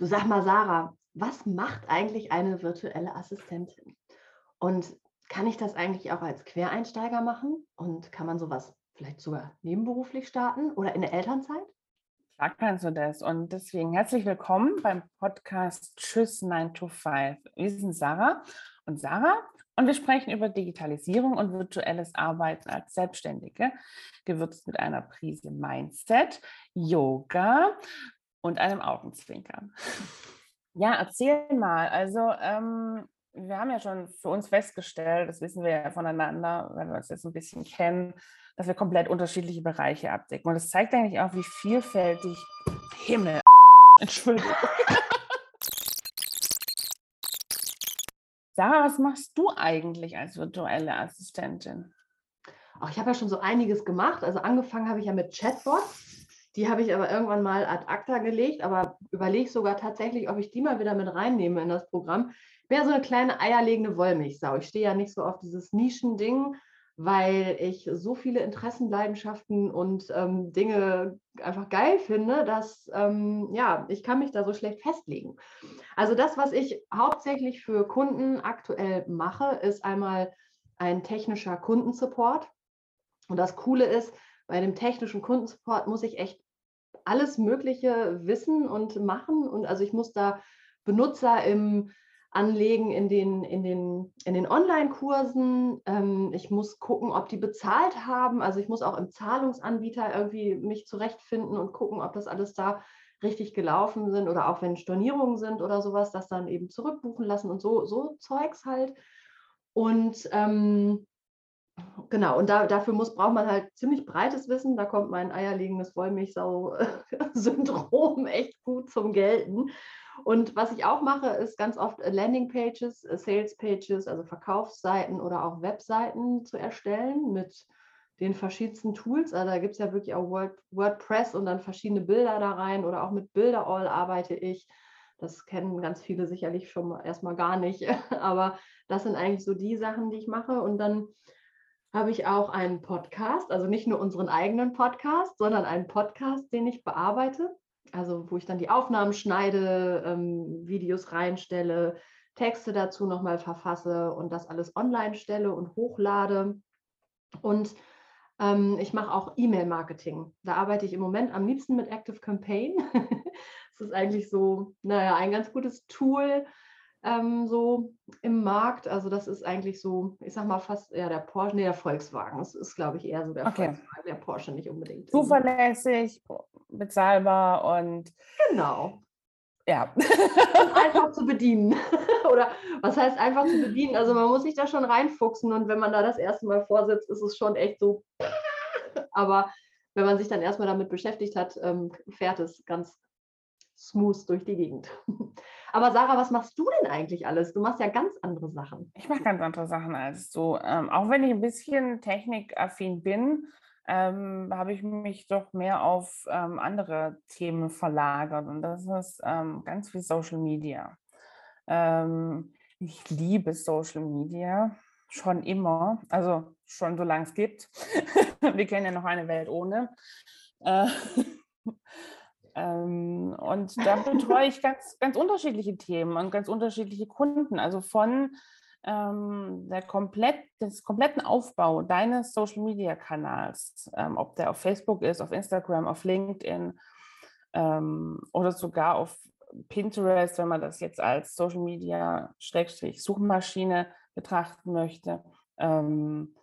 Du sag mal, Sarah, was macht eigentlich eine virtuelle Assistentin? Und kann ich das eigentlich auch als Quereinsteiger machen? Und kann man sowas vielleicht sogar nebenberuflich starten oder in der Elternzeit? Klar kannst du das. Und deswegen herzlich willkommen beim Podcast Tschüss 9 to 5. Wir sind Sarah und Sarah und wir sprechen über Digitalisierung und virtuelles Arbeiten als Selbstständige, gewürzt mit einer Prise Mindset, Yoga und einem Augenzwinkern. Ja, erzähl mal. Also, ähm, wir haben ja schon für uns festgestellt, das wissen wir ja voneinander, wenn wir uns jetzt ein bisschen kennen, dass wir komplett unterschiedliche Bereiche abdecken. Und das zeigt eigentlich auch, wie vielfältig Himmel. Entschuldigung. Sarah, was machst du eigentlich als virtuelle Assistentin? Auch ich habe ja schon so einiges gemacht. Also angefangen habe ich ja mit Chatbots. Die habe ich aber irgendwann mal ad acta gelegt, aber überlege sogar tatsächlich, ob ich die mal wieder mit reinnehme in das Programm. Ja so eine kleine eierlegende Wollmilchsau. Ich stehe ja nicht so auf dieses Nischending, weil ich so viele Interessen, Leidenschaften und ähm, Dinge einfach geil finde, dass ähm, ja, ich kann mich da so schlecht festlegen. Also das, was ich hauptsächlich für Kunden aktuell mache, ist einmal ein technischer Kundensupport. Und das Coole ist, bei dem technischen Kundensupport muss ich echt alles Mögliche wissen und machen. Und also ich muss da Benutzer im Anlegen in den, in den, in den Online-Kursen. Ähm, ich muss gucken, ob die bezahlt haben. Also ich muss auch im Zahlungsanbieter irgendwie mich zurechtfinden und gucken, ob das alles da richtig gelaufen sind oder auch wenn Stornierungen sind oder sowas, das dann eben zurückbuchen lassen und so, so Zeugs halt. Und ähm, Genau, und da, dafür muss, braucht man halt ziemlich breites Wissen. Da kommt mein eierlegendes Wollmilchsau-Syndrom echt gut zum Gelten. Und was ich auch mache, ist ganz oft Landingpages, Sales-Pages, also Verkaufsseiten oder auch Webseiten zu erstellen mit den verschiedensten Tools. Also da gibt es ja wirklich auch Word, WordPress und dann verschiedene Bilder da rein oder auch mit Bilderall arbeite ich. Das kennen ganz viele sicherlich schon erstmal gar nicht, aber das sind eigentlich so die Sachen, die ich mache. Und dann habe ich auch einen Podcast, also nicht nur unseren eigenen Podcast, sondern einen Podcast, den ich bearbeite. Also wo ich dann die Aufnahmen schneide, ähm, Videos reinstelle, Texte dazu nochmal verfasse und das alles online stelle und hochlade. Und ähm, ich mache auch E-Mail-Marketing. Da arbeite ich im Moment am liebsten mit Active Campaign. das ist eigentlich so, naja, ein ganz gutes Tool, ähm, so im Markt. Also das ist eigentlich so, ich sag mal fast eher der Porsche, nee, der Volkswagen. Das ist, glaube ich, eher so der okay. Volkswagen, der Porsche nicht unbedingt. Zuverlässig, bezahlbar und genau. Ja. einfach zu bedienen. Oder was heißt einfach zu bedienen? Also man muss sich da schon reinfuchsen und wenn man da das erste Mal vorsitzt, ist es schon echt so. Aber wenn man sich dann erstmal damit beschäftigt hat, ähm, fährt es ganz smooth durch die Gegend. Aber Sarah, was machst du denn eigentlich alles? Du machst ja ganz andere Sachen. Ich mache ganz andere Sachen als du. Ähm, auch wenn ich ein bisschen technikaffin bin, ähm, habe ich mich doch mehr auf ähm, andere Themen verlagert. Und das ist ähm, ganz viel Social Media. Ähm, ich liebe Social Media schon immer, also schon solange es gibt. Wir kennen ja noch eine Welt ohne. Äh, ähm, und da betreue ich ganz, ganz unterschiedliche Themen und ganz unterschiedliche Kunden. Also von ähm, der komplett, des kompletten Aufbau deines Social Media Kanals, ähm, ob der auf Facebook ist, auf Instagram, auf LinkedIn ähm, oder sogar auf Pinterest, wenn man das jetzt als Social Media Suchmaschine betrachten möchte. Ähm,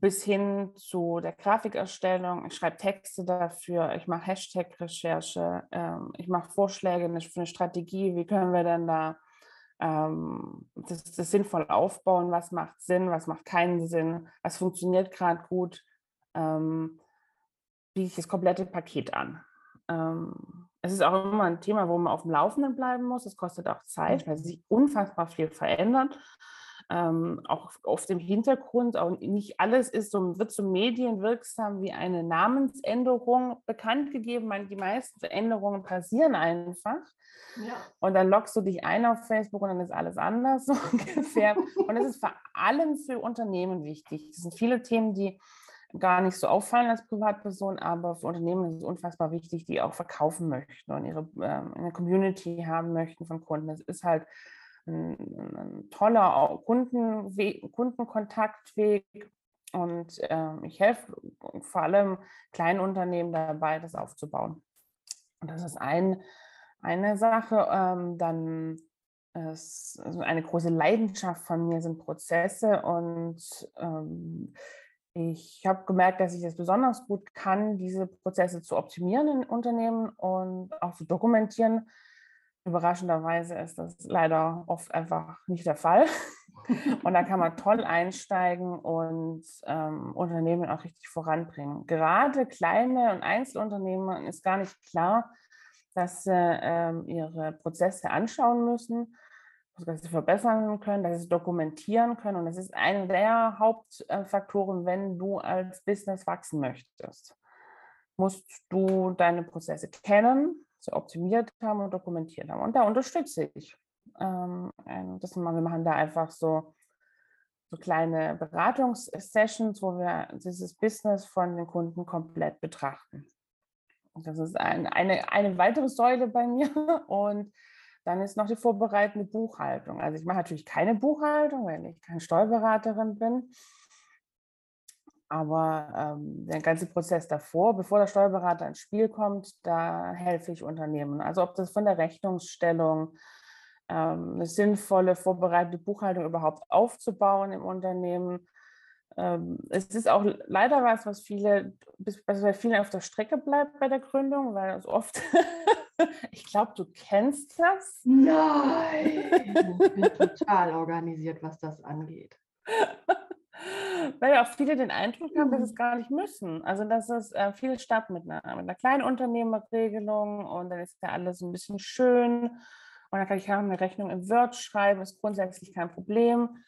bis hin zu der Grafikerstellung. Ich schreibe Texte dafür, ich mache Hashtag-Recherche, ähm, ich mache Vorschläge für eine Strategie, wie können wir denn da ähm, das, das, sinnvoll aufbauen, was macht Sinn, was macht keinen Sinn, was funktioniert gerade gut, ähm, biete ich das komplette Paket an. Ähm, es ist auch immer ein Thema, wo man auf dem Laufenden bleiben muss. Es kostet auch Zeit, weil sich unfassbar viel verändert ähm, auch auf dem Hintergrund, auch nicht alles ist so, wird so medienwirksam wie eine Namensänderung bekannt gegeben. Die meisten Veränderungen passieren einfach. Ja. Und dann loggst du dich ein auf Facebook und dann ist alles anders so ungefähr. Und das ist vor allem für Unternehmen wichtig. Das sind viele Themen, die gar nicht so auffallen als Privatperson, aber für Unternehmen ist es unfassbar wichtig, die auch verkaufen möchten und ihre ähm, eine Community haben möchten von Kunden. Es ist halt ein, ein toller Kundenweg, Kundenkontaktweg und äh, ich helfe vor allem kleinen Unternehmen dabei, das aufzubauen. Und das ist ein, eine Sache. Ähm, dann ist also eine große Leidenschaft von mir sind Prozesse und ähm, ich habe gemerkt, dass ich es besonders gut kann, diese Prozesse zu optimieren in Unternehmen und auch zu dokumentieren. Überraschenderweise ist das leider oft einfach nicht der Fall. Und da kann man toll einsteigen und ähm, Unternehmen auch richtig voranbringen. Gerade kleine und Einzelunternehmen ist gar nicht klar, dass sie ähm, ihre Prozesse anschauen müssen dass sie verbessern können, dass sie dokumentieren können. Und das ist einer der Hauptfaktoren, wenn du als Business wachsen möchtest. Musst du deine Prozesse kennen, sie optimiert haben und dokumentiert haben. Und da unterstütze ich. Ähm, das, wir machen da einfach so, so kleine Beratungssessions, wo wir dieses Business von den Kunden komplett betrachten. Das ist ein, eine, eine weitere Säule bei mir. Und dann ist noch die vorbereitende Buchhaltung. Also ich mache natürlich keine Buchhaltung, weil ich keine Steuerberaterin bin. Aber ähm, der ganze Prozess davor, bevor der Steuerberater ins Spiel kommt, da helfe ich Unternehmen. Also ob das von der Rechnungsstellung, ähm, eine sinnvolle vorbereitende Buchhaltung überhaupt aufzubauen im Unternehmen. Ähm, es ist auch leider was, was viele, was bei vielen auf der Strecke bleibt bei der Gründung, weil es oft Ich glaube, du kennst das. Nein, ich bin total organisiert, was das angeht. Weil ja auch viele den Eindruck haben, dass es mhm. gar nicht müssen. Also dass es äh, viel statt mit einer, mit einer kleinen Unternehmerregelung und dann ist ja alles ein bisschen schön und dann kann ich auch eine Rechnung im Word schreiben, ist grundsätzlich kein Problem.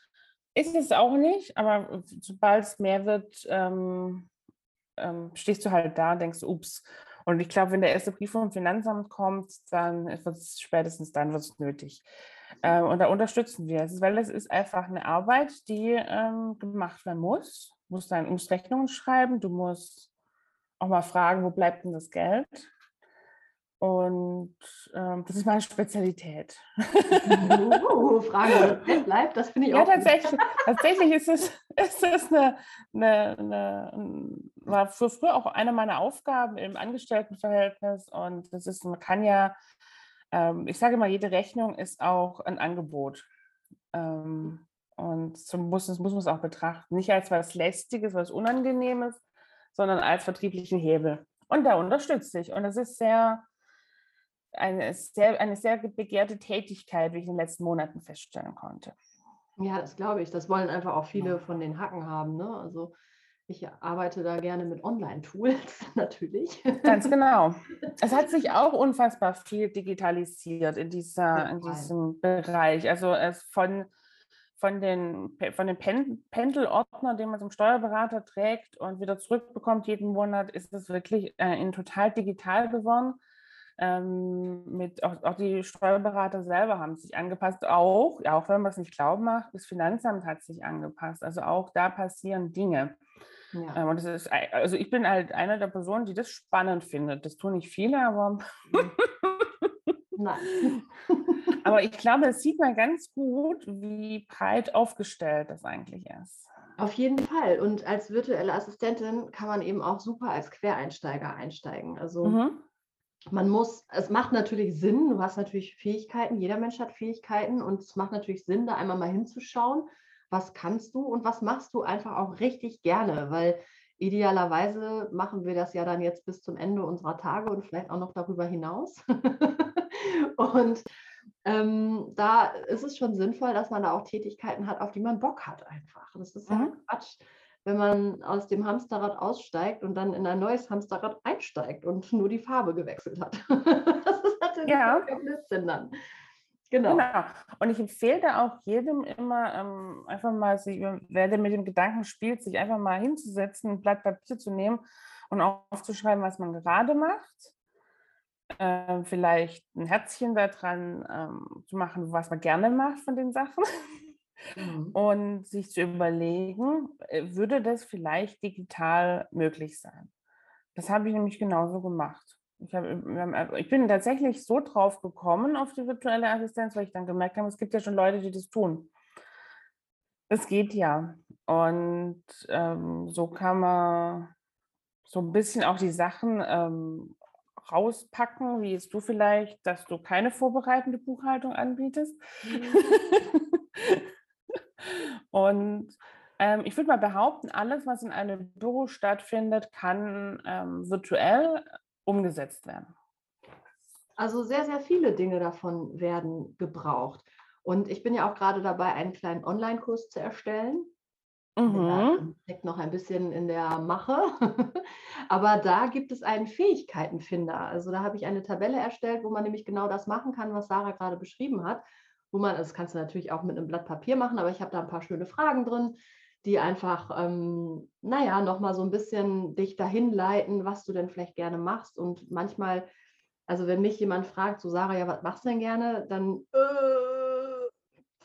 Ist es auch nicht, aber sobald es mehr wird, ähm, ähm, stehst du halt da und denkst, ups, und ich glaube, wenn der erste Brief vom Finanzamt kommt, dann wird es spätestens dann wird es nötig. Ähm, und da unterstützen wir es, weil es ist einfach eine Arbeit, die ähm, gemacht werden muss. Du musst dann musst Rechnungen schreiben, du musst auch mal fragen, wo bleibt denn das Geld? Und ähm, das ist meine Spezialität. Uh, Frage, wo bleibt, das finde ich ja, auch. Ja, tatsächlich, tatsächlich ist es, ist es eine, eine, eine, war für früher auch eine meiner Aufgaben im Angestelltenverhältnis. Und das ist, man kann ja, ähm, ich sage mal, jede Rechnung ist auch ein Angebot. Ähm, und so muss, das muss man es auch betrachten. Nicht als was Lästiges, was Unangenehmes, sondern als vertrieblichen Hebel. Und da unterstütze ich. Und das ist sehr, eine sehr, eine sehr begehrte Tätigkeit, wie ich in den letzten Monaten feststellen konnte. Ja, das glaube ich. Das wollen einfach auch viele von den Hacken haben. Ne? Also ich arbeite da gerne mit Online-Tools, natürlich. Ganz genau. Es hat sich auch unfassbar viel digitalisiert in, dieser, in diesem Bereich. Also es von, von den, von den Pen Pendelordner, den man zum Steuerberater trägt und wieder zurückbekommt jeden Monat, ist es wirklich äh, in total digital geworden. Ähm, mit auch, auch, die Steuerberater selber haben sich angepasst, auch, ja, auch wenn man es nicht glauben macht, das Finanzamt hat sich angepasst. Also auch da passieren Dinge. Ja. Ähm, und das ist, also ich bin halt eine der Personen, die das spannend findet. Das tun nicht viele, aber. Nein. aber ich glaube, es sieht man ganz gut, wie breit aufgestellt das eigentlich ist. Auf jeden Fall. Und als virtuelle Assistentin kann man eben auch super als Quereinsteiger einsteigen. Also mhm. man muss, es macht natürlich Sinn, du hast natürlich Fähigkeiten, jeder Mensch hat Fähigkeiten und es macht natürlich Sinn, da einmal mal hinzuschauen was kannst du und was machst du einfach auch richtig gerne, weil idealerweise machen wir das ja dann jetzt bis zum Ende unserer Tage und vielleicht auch noch darüber hinaus. und ähm, da ist es schon sinnvoll, dass man da auch Tätigkeiten hat, auf die man Bock hat einfach. Das ist ja mhm. Quatsch, wenn man aus dem Hamsterrad aussteigt und dann in ein neues Hamsterrad einsteigt und nur die Farbe gewechselt hat. das ist natürlich ja. Blödsinn dann. Genau. genau. Und ich empfehle da auch jedem immer ähm, einfach mal, sich, wer der mit dem Gedanken spielt, sich einfach mal hinzusetzen, ein Blatt Papier zu nehmen und aufzuschreiben, was man gerade macht. Ähm, vielleicht ein Herzchen daran ähm, zu machen, was man gerne macht von den Sachen. mhm. und sich zu überlegen, äh, würde das vielleicht digital möglich sein? Das habe ich nämlich genauso gemacht. Ich, hab, äh, ich bin tatsächlich so drauf gekommen auf die virtuelle Assistenz, weil ich dann gemerkt habe, es gibt ja schon Leute, die das tun. Es geht ja. Und ähm, so kann man so ein bisschen auch die Sachen ähm, rauspacken, wie jetzt du vielleicht, dass du keine vorbereitende Buchhaltung anbietest. Mhm. Und ähm, ich würde mal behaupten, alles, was in einem Büro stattfindet, kann ähm, virtuell umgesetzt werden. Also sehr, sehr viele Dinge davon werden gebraucht. Und ich bin ja auch gerade dabei, einen kleinen Online-Kurs zu erstellen. Mhm. steckt noch ein bisschen in der Mache. Aber da gibt es einen Fähigkeitenfinder. Also da habe ich eine Tabelle erstellt, wo man nämlich genau das machen kann, was Sarah gerade beschrieben hat. Wo man, das kannst du natürlich auch mit einem Blatt Papier machen, aber ich habe da ein paar schöne Fragen drin, die einfach, ähm, naja, nochmal so ein bisschen dich dahin leiten, was du denn vielleicht gerne machst. Und manchmal, also wenn mich jemand fragt, so Sarah, ja, was machst du denn gerne, dann äh,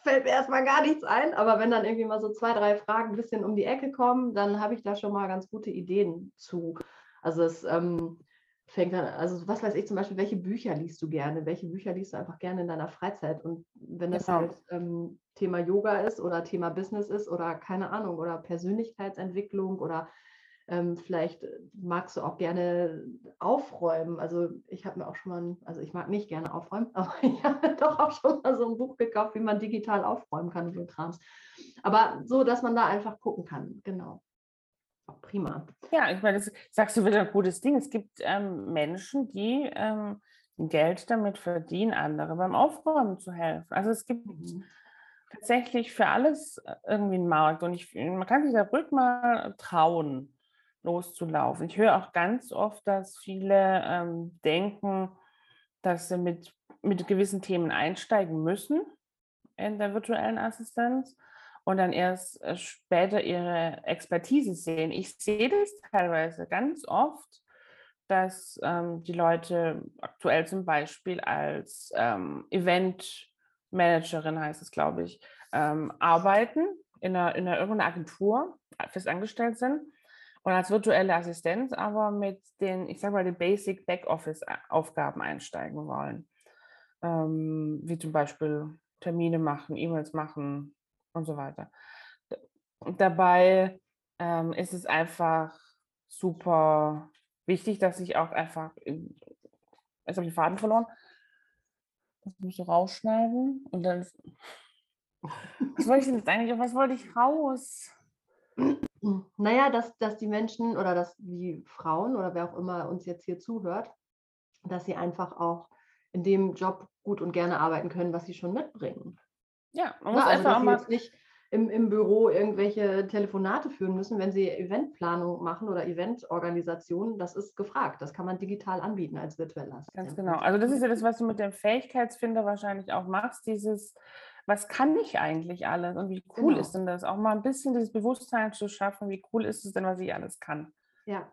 fällt mir erstmal gar nichts ein. Aber wenn dann irgendwie mal so zwei, drei Fragen ein bisschen um die Ecke kommen, dann habe ich da schon mal ganz gute Ideen zu. Also es ähm, fängt dann, also was weiß ich zum Beispiel, welche Bücher liest du gerne? Welche Bücher liest du einfach gerne in deiner Freizeit? Und wenn das genau. halt ähm, Thema Yoga ist oder Thema Business ist oder keine Ahnung oder Persönlichkeitsentwicklung oder ähm, vielleicht magst du auch gerne aufräumen. Also ich habe mir auch schon mal, also ich mag nicht gerne aufräumen, aber ich habe doch auch schon mal so ein Buch gekauft, wie man digital aufräumen kann und so Krams. Aber so, dass man da einfach gucken kann, genau. Prima. Ja, ich meine, das sagst du wieder ein gutes Ding. Es gibt ähm, Menschen, die ähm, Geld damit verdienen, andere beim Aufräumen zu helfen. Also es gibt mhm. tatsächlich für alles äh, irgendwie einen Markt und ich, man kann sich da ruhig mal trauen, loszulaufen. Ich höre auch ganz oft, dass viele ähm, denken, dass sie mit, mit gewissen Themen einsteigen müssen in der virtuellen Assistenz und dann erst äh, später ihre Expertise sehen. Ich sehe das teilweise ganz oft, dass ähm, die Leute aktuell zum Beispiel als ähm, Event-Managerin, heißt es, glaube ich, ähm, arbeiten in einer, in einer irgendeiner Agentur, äh, fest angestellt sind und als virtuelle Assistenz aber mit den, ich sage mal, den Basic Backoffice-Aufgaben einsteigen wollen. Ähm, wie zum Beispiel Termine machen, E-Mails machen, und so weiter. Dabei ähm, ist es einfach super wichtig, dass ich auch einfach, jetzt habe ich den Faden verloren, das muss ich rausschneiden und dann, was wollte ich denn jetzt eigentlich, was wollte ich raus? Naja, dass, dass die Menschen oder dass die Frauen oder wer auch immer uns jetzt hier zuhört, dass sie einfach auch in dem Job gut und gerne arbeiten können, was sie schon mitbringen. Ja, man muss ja, also, einfach jetzt nicht im, im Büro irgendwelche Telefonate führen müssen, wenn sie Eventplanung machen oder Eventorganisation. Das ist gefragt. Das kann man digital anbieten als virtueller Ganz genau. Also das ist ja das, was du mit dem Fähigkeitsfinder wahrscheinlich auch machst, dieses was kann ich eigentlich alles und wie cool genau. ist denn das? Auch mal ein bisschen dieses Bewusstsein zu schaffen, wie cool ist es denn, was ich alles kann. Ja.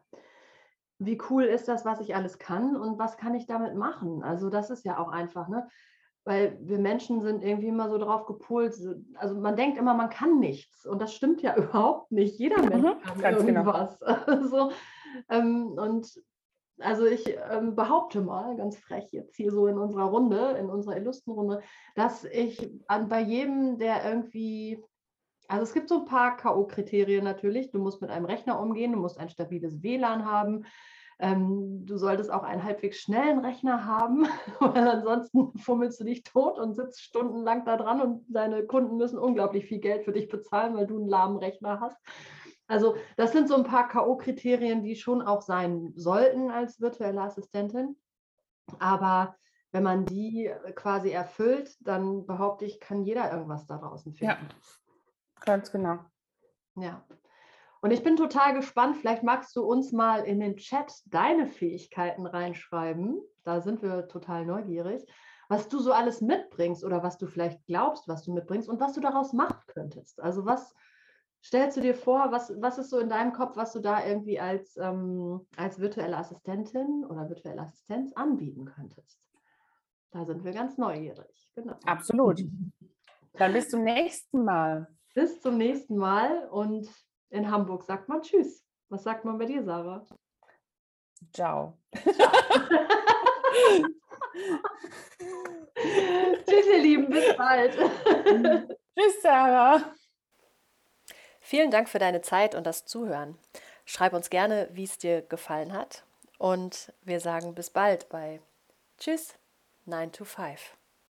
Wie cool ist das, was ich alles kann und was kann ich damit machen? Also das ist ja auch einfach, ne? Weil wir Menschen sind irgendwie immer so drauf gepolt. Also man denkt immer, man kann nichts und das stimmt ja überhaupt nicht. Jeder Mensch mhm, kann genau. irgendwas. Genau. Also, ähm, und also ich ähm, behaupte mal, ganz frech jetzt hier so in unserer Runde, in unserer illustren Runde, dass ich an, bei jedem, der irgendwie, also es gibt so ein paar K.O.-Kriterien natürlich. Du musst mit einem Rechner umgehen, du musst ein stabiles WLAN haben, ähm, du solltest auch einen halbwegs schnellen Rechner haben, weil ansonsten fummelst du dich tot und sitzt stundenlang da dran und deine Kunden müssen unglaublich viel Geld für dich bezahlen, weil du einen lahmen Rechner hast. Also das sind so ein paar KO-Kriterien, die schon auch sein sollten als virtuelle Assistentin. Aber wenn man die quasi erfüllt, dann behaupte ich, kann jeder irgendwas da draußen finden. Ja, ganz genau. Ja. Und ich bin total gespannt. Vielleicht magst du uns mal in den Chat deine Fähigkeiten reinschreiben. Da sind wir total neugierig, was du so alles mitbringst oder was du vielleicht glaubst, was du mitbringst und was du daraus machen könntest. Also was stellst du dir vor, was, was ist so in deinem Kopf, was du da irgendwie als, ähm, als virtuelle Assistentin oder virtuelle Assistenz anbieten könntest? Da sind wir ganz neugierig. Genau. Absolut. Dann bis zum nächsten Mal. Bis zum nächsten Mal und in Hamburg sagt man Tschüss. Was sagt man bei dir, Sarah? Ciao. Tschüss, ihr Lieben, bis bald. Tschüss, Sarah. Vielen dank für deine Zeit und das Zuhören. Schreib uns gerne, wie es dir gefallen hat. Und wir sagen bis bald bei Tschüss, 9 to 5.